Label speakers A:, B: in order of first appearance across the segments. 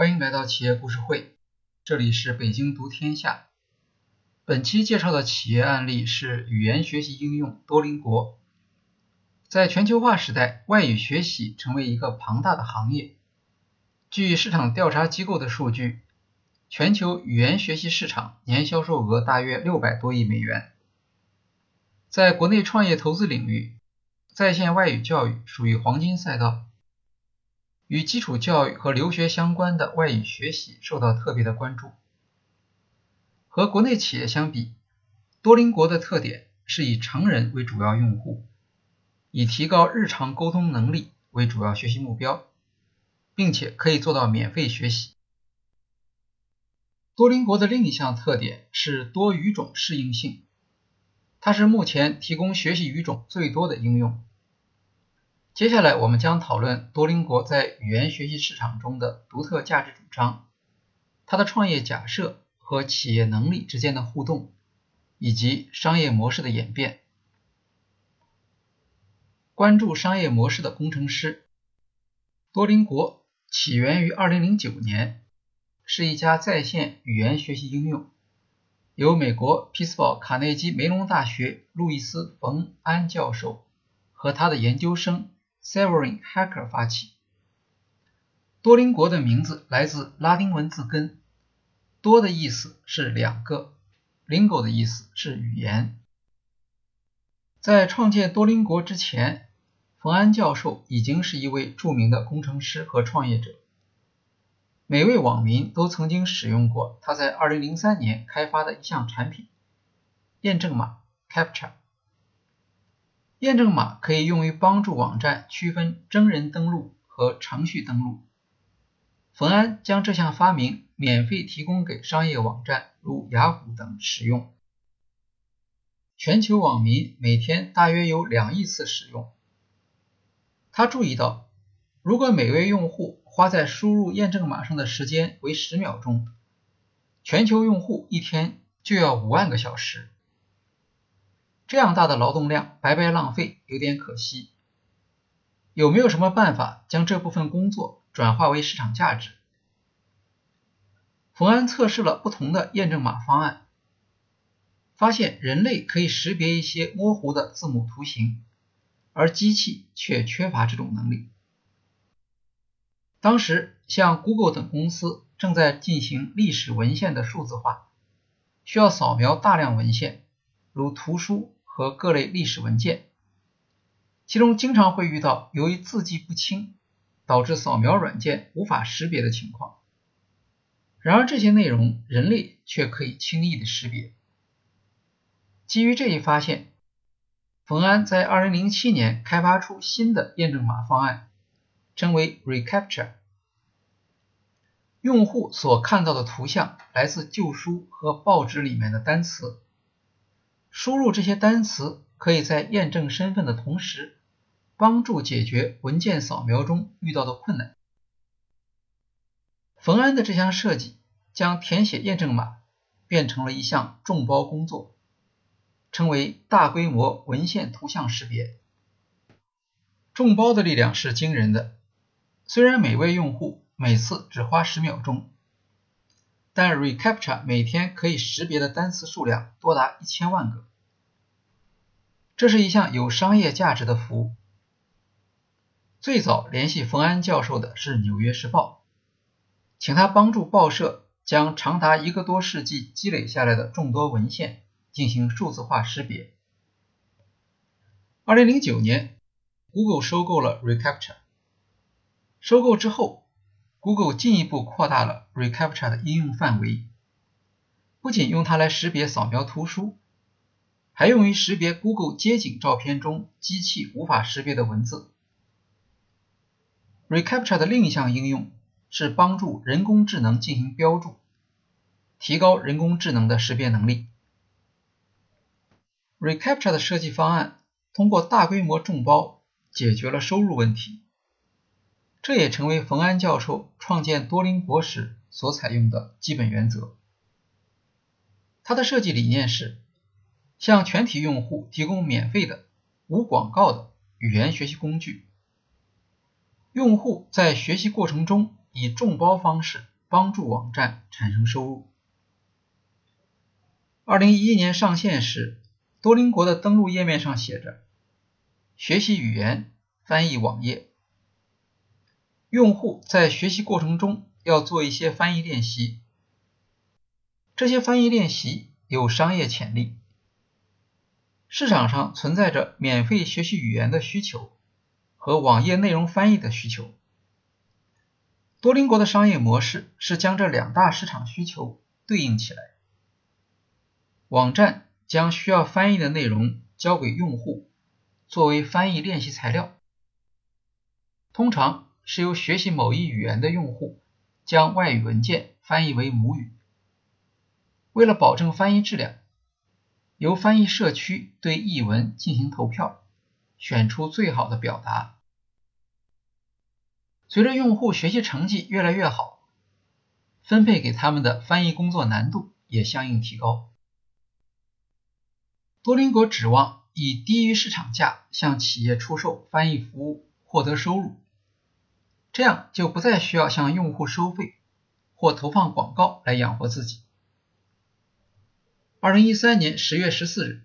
A: 欢迎来到企业故事会，这里是北京读天下。本期介绍的企业案例是语言学习应用多邻国。在全球化时代，外语学习成为一个庞大的行业。据市场调查机构的数据，全球语言学习市场年销售额大约六百多亿美元。在国内创业投资领域，在线外语教育属于黄金赛道。与基础教育和留学相关的外语学习受到特别的关注。和国内企业相比，多邻国的特点是以成人为主要用户，以提高日常沟通能力为主要学习目标，并且可以做到免费学习。多邻国的另一项特点是多语种适应性，它是目前提供学习语种最多的应用。接下来，我们将讨论多邻国在语言学习市场中的独特价值主张，它的创业假设和企业能力之间的互动，以及商业模式的演变。关注商业模式的工程师，多邻国起源于2009年，是一家在线语言学习应用，由美国匹兹堡卡内基梅隆大学路易斯·冯安教授和他的研究生。Severing Hacker 发起。多邻国的名字来自拉丁文字根，多的意思是两个，lingo 的意思是语言。在创建多邻国之前，冯安教授已经是一位著名的工程师和创业者。每位网民都曾经使用过他在2003年开发的一项产品——验证码 Captcha。验证码可以用于帮助网站区分真人登录和程序登录。冯安将这项发明免费提供给商业网站，如雅虎等使用。全球网民每天大约有两亿次使用。他注意到，如果每位用户花在输入验证码上的时间为十秒钟，全球用户一天就要五万个小时。这样大的劳动量白白浪费，有点可惜。有没有什么办法将这部分工作转化为市场价值？冯安测试了不同的验证码方案，发现人类可以识别一些模糊的字母图形，而机器却缺乏这种能力。当时，像 Google 等公司正在进行历史文献的数字化，需要扫描大量文献，如图书。和各类历史文件，其中经常会遇到由于字迹不清导致扫描软件无法识别的情况。然而这些内容人类却可以轻易的识别。基于这一发现，冯安在2007年开发出新的验证码方案，称为 Recapture。用户所看到的图像来自旧书和报纸里面的单词。输入这些单词，可以在验证身份的同时，帮助解决文件扫描中遇到的困难。冯安的这项设计将填写验证码变成了一项众包工作，称为大规模文献图像识别。众包的力量是惊人的，虽然每位用户每次只花十秒钟。但 Recaptcha 每天可以识别的单词数量多达一千万个，这是一项有商业价值的服务。最早联系冯安教授的是《纽约时报》，请他帮助报社将长达一个多世纪积累下来的众多文献进行数字化识别。2009年，Google 收购了 Recaptcha，收购之后。Google 进一步扩大了 Recaptcha 的应用范围，不仅用它来识别扫描图书，还用于识别 Google 街景照片中机器无法识别的文字。Recaptcha 的另一项应用是帮助人工智能进行标注，提高人工智能的识别能力。Recaptcha 的设计方案通过大规模众包解决了收入问题。这也成为冯安教授创建多邻国时所采用的基本原则。他的设计理念是向全体用户提供免费的、无广告的语言学习工具。用户在学习过程中以众包方式帮助网站产生收入。二零一一年上线时，多邻国的登录页面上写着“学习语言，翻译网页”。用户在学习过程中要做一些翻译练习，这些翻译练习有商业潜力。市场上存在着免费学习语言的需求和网页内容翻译的需求。多邻国的商业模式是将这两大市场需求对应起来。网站将需要翻译的内容交给用户，作为翻译练习材料。通常是由学习某一语言的用户将外语文件翻译为母语。为了保证翻译质量，由翻译社区对译文进行投票，选出最好的表达。随着用户学习成绩越来越好，分配给他们的翻译工作难度也相应提高。多邻国指望以低于市场价向企业出售翻译服务获得收入，这样就不再需要向用户收费或投放广告来养活自己。二零一三年十月十四日，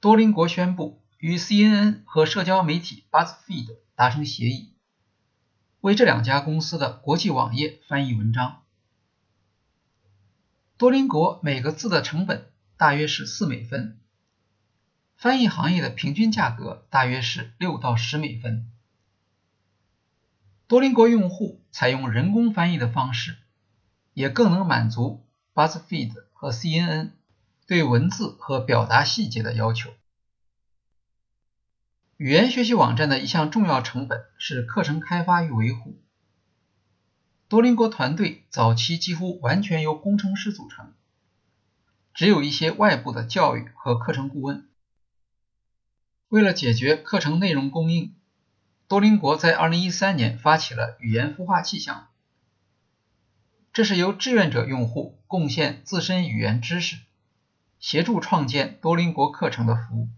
A: 多邻国宣布与 CNN 和社交媒体 BuzzFeed 达成协议，为这两家公司的国际网页翻译文章。多邻国每个字的成本。大约是四美分，翻译行业的平均价格大约是六到十美分。多邻国用户采用人工翻译的方式，也更能满足 BuzzFeed 和 CNN 对文字和表达细节的要求。语言学习网站的一项重要成本是课程开发与维护。多邻国团队早期几乎完全由工程师组成。只有一些外部的教育和课程顾问。为了解决课程内容供应，多邻国在2013年发起了语言孵化器项目。这是由志愿者用户贡献自身语言知识，协助创建多邻国课程的服务。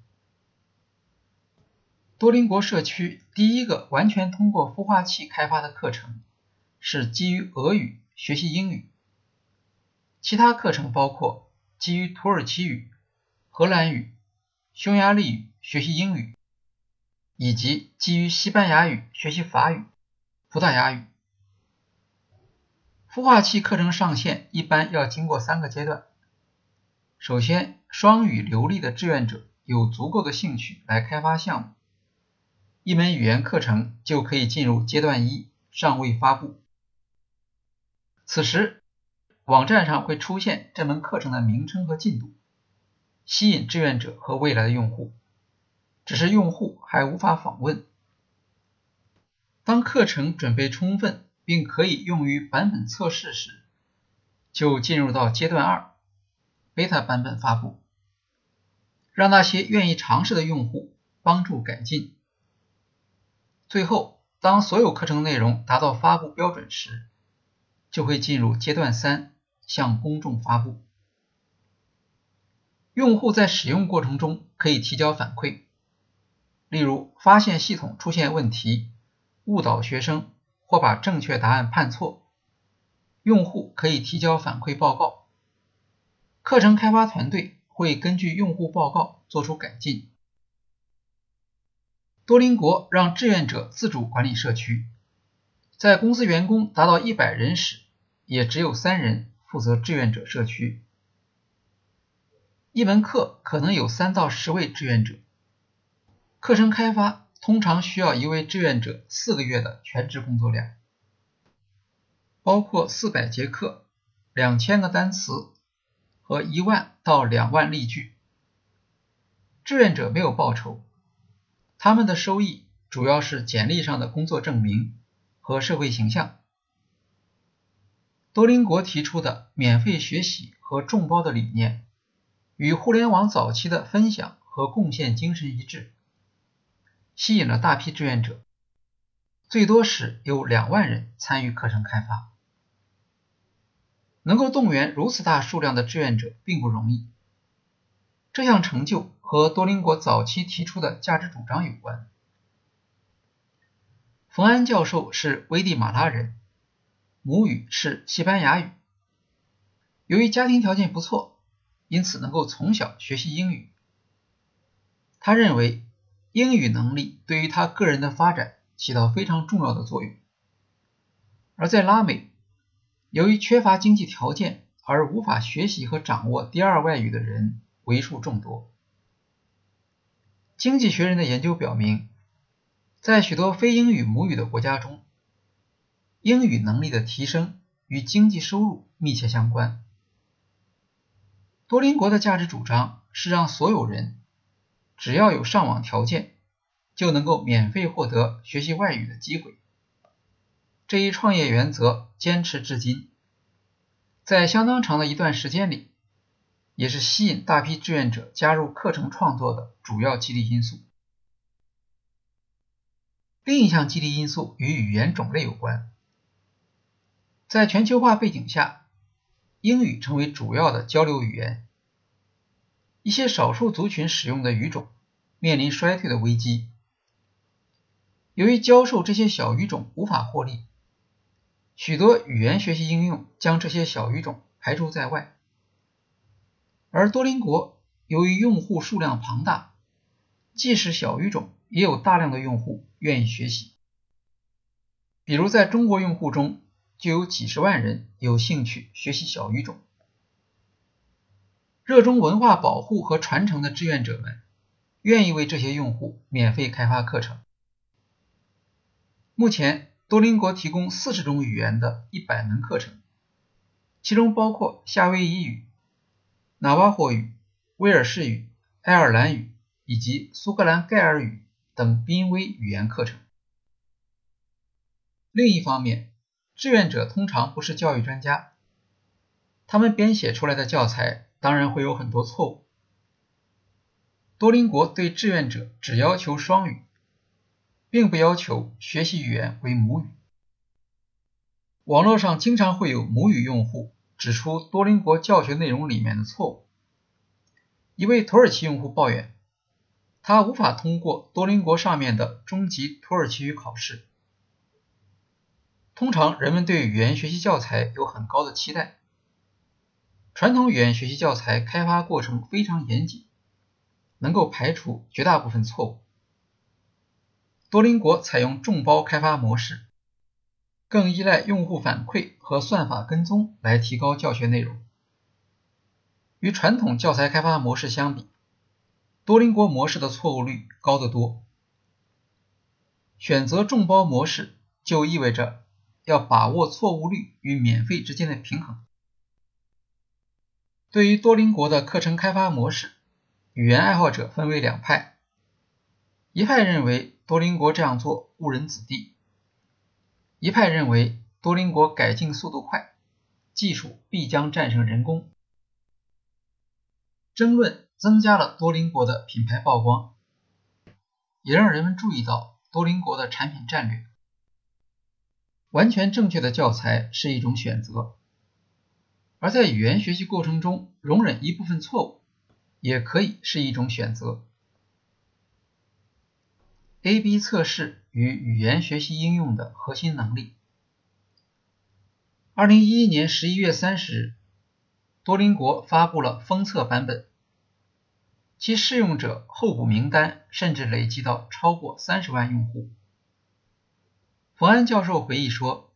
A: 多邻国社区第一个完全通过孵化器开发的课程是基于俄语学习英语，其他课程包括。基于土耳其语、荷兰语、匈牙利语学习英语，以及基于西班牙语学习法语、葡萄牙语。孵化器课程上线一般要经过三个阶段。首先，双语流利的志愿者有足够的兴趣来开发项目，一门语言课程就可以进入阶段一，尚未发布。此时。网站上会出现这门课程的名称和进度，吸引志愿者和未来的用户。只是用户还无法访问。当课程准备充分并可以用于版本测试时，就进入到阶段二，beta 版本发布，让那些愿意尝试的用户帮助改进。最后，当所有课程内容达到发布标准时，就会进入阶段三。向公众发布。用户在使用过程中可以提交反馈，例如发现系统出现问题、误导学生或把正确答案判错，用户可以提交反馈报告。课程开发团队会根据用户报告做出改进。多邻国让志愿者自主管理社区，在公司员工达到一百人时，也只有三人。负责志愿者社区，一门课可能有三到十位志愿者。课程开发通常需要一位志愿者四个月的全职工作量，包括四百节课、两千个单词和一万到两万例句。志愿者没有报酬，他们的收益主要是简历上的工作证明和社会形象。多邻国提出的免费学习和众包的理念，与互联网早期的分享和贡献精神一致，吸引了大批志愿者，最多时有两万人参与课程开发。能够动员如此大数量的志愿者并不容易，这项成就和多邻国早期提出的价值主张有关。冯安教授是危地马拉人。母语是西班牙语。由于家庭条件不错，因此能够从小学习英语。他认为英语能力对于他个人的发展起到非常重要的作用。而在拉美，由于缺乏经济条件而无法学习和掌握第二外语的人为数众多。经济学人的研究表明，在许多非英语母语的国家中，英语能力的提升与经济收入密切相关。多邻国的价值主张是让所有人只要有上网条件，就能够免费获得学习外语的机会。这一创业原则坚持至今，在相当长的一段时间里，也是吸引大批志愿者加入课程创作的主要激励因素。另一项激励因素与语言种类有关。在全球化背景下，英语成为主要的交流语言。一些少数族群使用的语种面临衰退的危机。由于教授这些小语种无法获利，许多语言学习应用将这些小语种排除在外。而多邻国由于用户数量庞大，即使小语种也有大量的用户愿意学习。比如在中国用户中就有几十万人有兴趣学习小语种。热衷文化保护和传承的志愿者们，愿意为这些用户免费开发课程。目前，多邻国提供四十种语言的一百门课程，其中包括夏威夷语、纳瓦霍语、威尔士语、爱尔兰语以及苏格兰盖尔语等濒危语言课程。另一方面，志愿者通常不是教育专家，他们编写出来的教材。当然会有很多错误。多邻国对志愿者只要求双语，并不要求学习语言为母语。网络上经常会有母语用户指出多邻国教学内容里面的错误。一位土耳其用户抱怨，他无法通过多邻国上面的中级土耳其语考试。通常人们对语言学习教材有很高的期待。传统语言学习教材开发过程非常严谨，能够排除绝大部分错误。多邻国采用众包开发模式，更依赖用户反馈和算法跟踪来提高教学内容。与传统教材开发模式相比，多邻国模式的错误率高得多。选择众包模式就意味着要把握错误率与免费之间的平衡。对于多邻国的课程开发模式，语言爱好者分为两派。一派认为多邻国这样做误人子弟，一派认为多邻国改进速度快，技术必将战胜人工。争论增加了多邻国的品牌曝光，也让人们注意到多邻国的产品战略。完全正确的教材是一种选择。而在语言学习过程中，容忍一部分错误，也可以是一种选择。A/B 测试与语言学习应用的核心能力。二零一一年十一月三十日，多邻国发布了封测版本，其试用者候补名单甚至累积到超过三十万用户。冯安教授回忆说，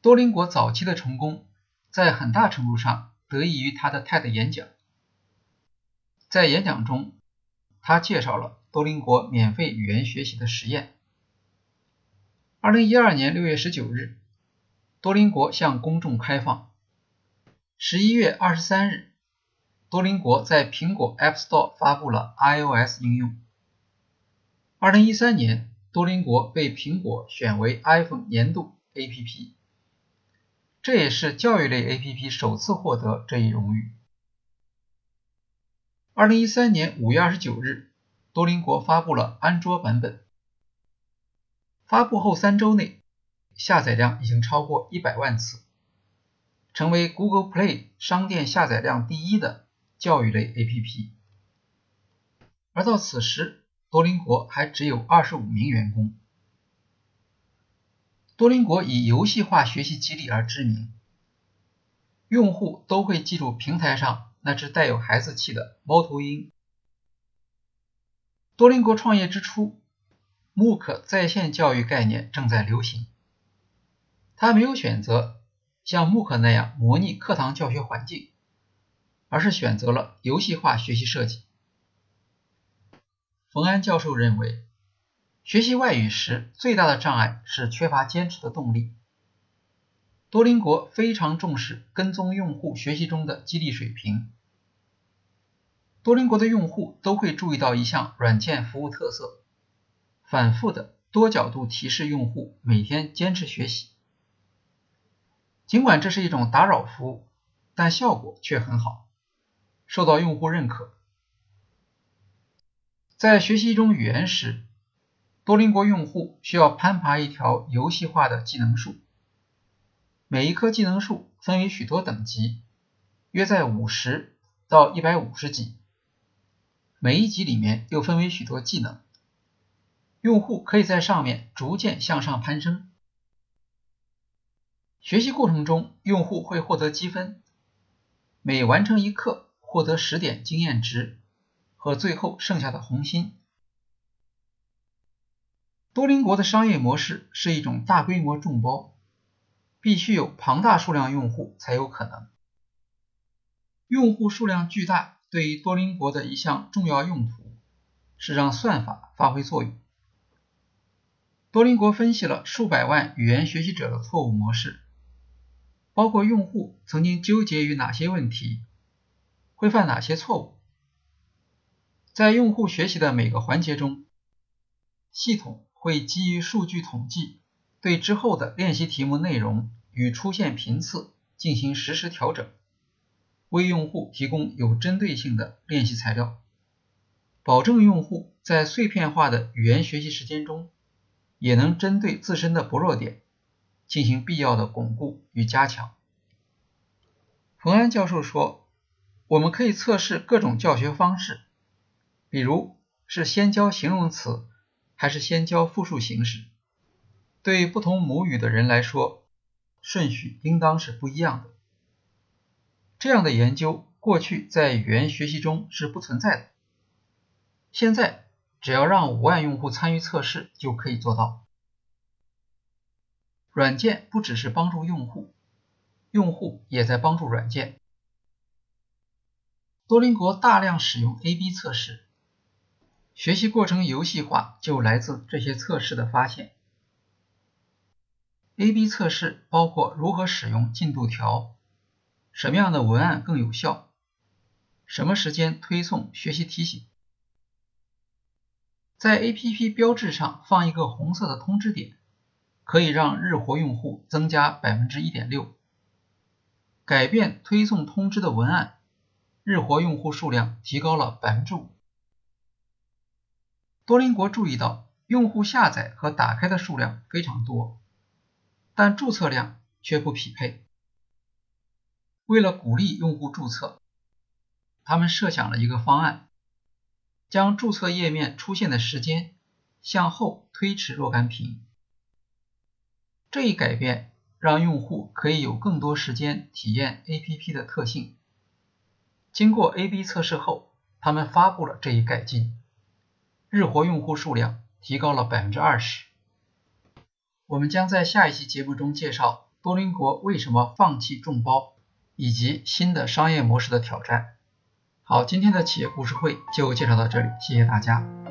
A: 多邻国早期的成功。在很大程度上得益于他的 TED 演讲。在演讲中，他介绍了多邻国免费语言学习的实验。二零一二年六月十九日，多邻国向公众开放。十一月二十三日，多邻国在苹果 App Store 发布了 iOS 应用。二零一三年，多邻国被苹果选为 iPhone 年度 APP。这也是教育类 APP 首次获得这一荣誉。二零一三年五月二十九日，多邻国发布了安卓版本。发布后三周内，下载量已经超过一百万次，成为 Google Play 商店下载量第一的教育类 APP。而到此时，多邻国还只有二十五名员工。多邻国以游戏化学习激励而知名，用户都会记住平台上那只带有孩子气的猫头鹰。多邻国创业之初，MOOC 在线教育概念正在流行，他没有选择像 MOOC 那样模拟课堂教学环境，而是选择了游戏化学习设计。冯安教授认为。学习外语时最大的障碍是缺乏坚持的动力。多邻国非常重视跟踪用户学习中的激励水平。多邻国的用户都会注意到一项软件服务特色：反复的多角度提示用户每天坚持学习。尽管这是一种打扰服务，但效果却很好，受到用户认可。在学习一种语言时，多邻国用户需要攀爬一条游戏化的技能树，每一棵技能树分为许多等级，约在五十到一百五十级。每一级里面又分为许多技能，用户可以在上面逐渐向上攀升。学习过程中，用户会获得积分，每完成一课获得十点经验值和最后剩下的红心。多邻国的商业模式是一种大规模众包，必须有庞大数量用户才有可能。用户数量巨大对于多邻国的一项重要用途是让算法发挥作用。多邻国分析了数百万语言学习者的错误模式，包括用户曾经纠结于哪些问题，会犯哪些错误。在用户学习的每个环节中，系统。会基于数据统计，对之后的练习题目内容与出现频次进行实时调整，为用户提供有针对性的练习材料，保证用户在碎片化的语言学习时间中，也能针对自身的薄弱点进行必要的巩固与加强。冯安教授说：“我们可以测试各种教学方式，比如是先教形容词。”还是先教复数形式，对不同母语的人来说，顺序应当是不一样的。这样的研究过去在语言学习中是不存在的，现在只要让五万用户参与测试就可以做到。软件不只是帮助用户，用户也在帮助软件。多邻国大量使用 A/B 测试。学习过程游戏化就来自这些测试的发现。A/B 测试包括如何使用进度条，什么样的文案更有效，什么时间推送学习提醒。在 APP 标志上放一个红色的通知点，可以让日活用户增加百分之一点六。改变推送通知的文案，日活用户数量提高了百分之五。多邻国注意到，用户下载和打开的数量非常多，但注册量却不匹配。为了鼓励用户注册，他们设想了一个方案，将注册页面出现的时间向后推迟若干屏。这一改变让用户可以有更多时间体验 APP 的特性。经过 A/B 测试后，他们发布了这一改进。日活用户数量提高了百分之二十。我们将在下一期节目中介绍多邻国为什么放弃众包，以及新的商业模式的挑战。好，今天的企业故事会就介绍到这里，谢谢大家。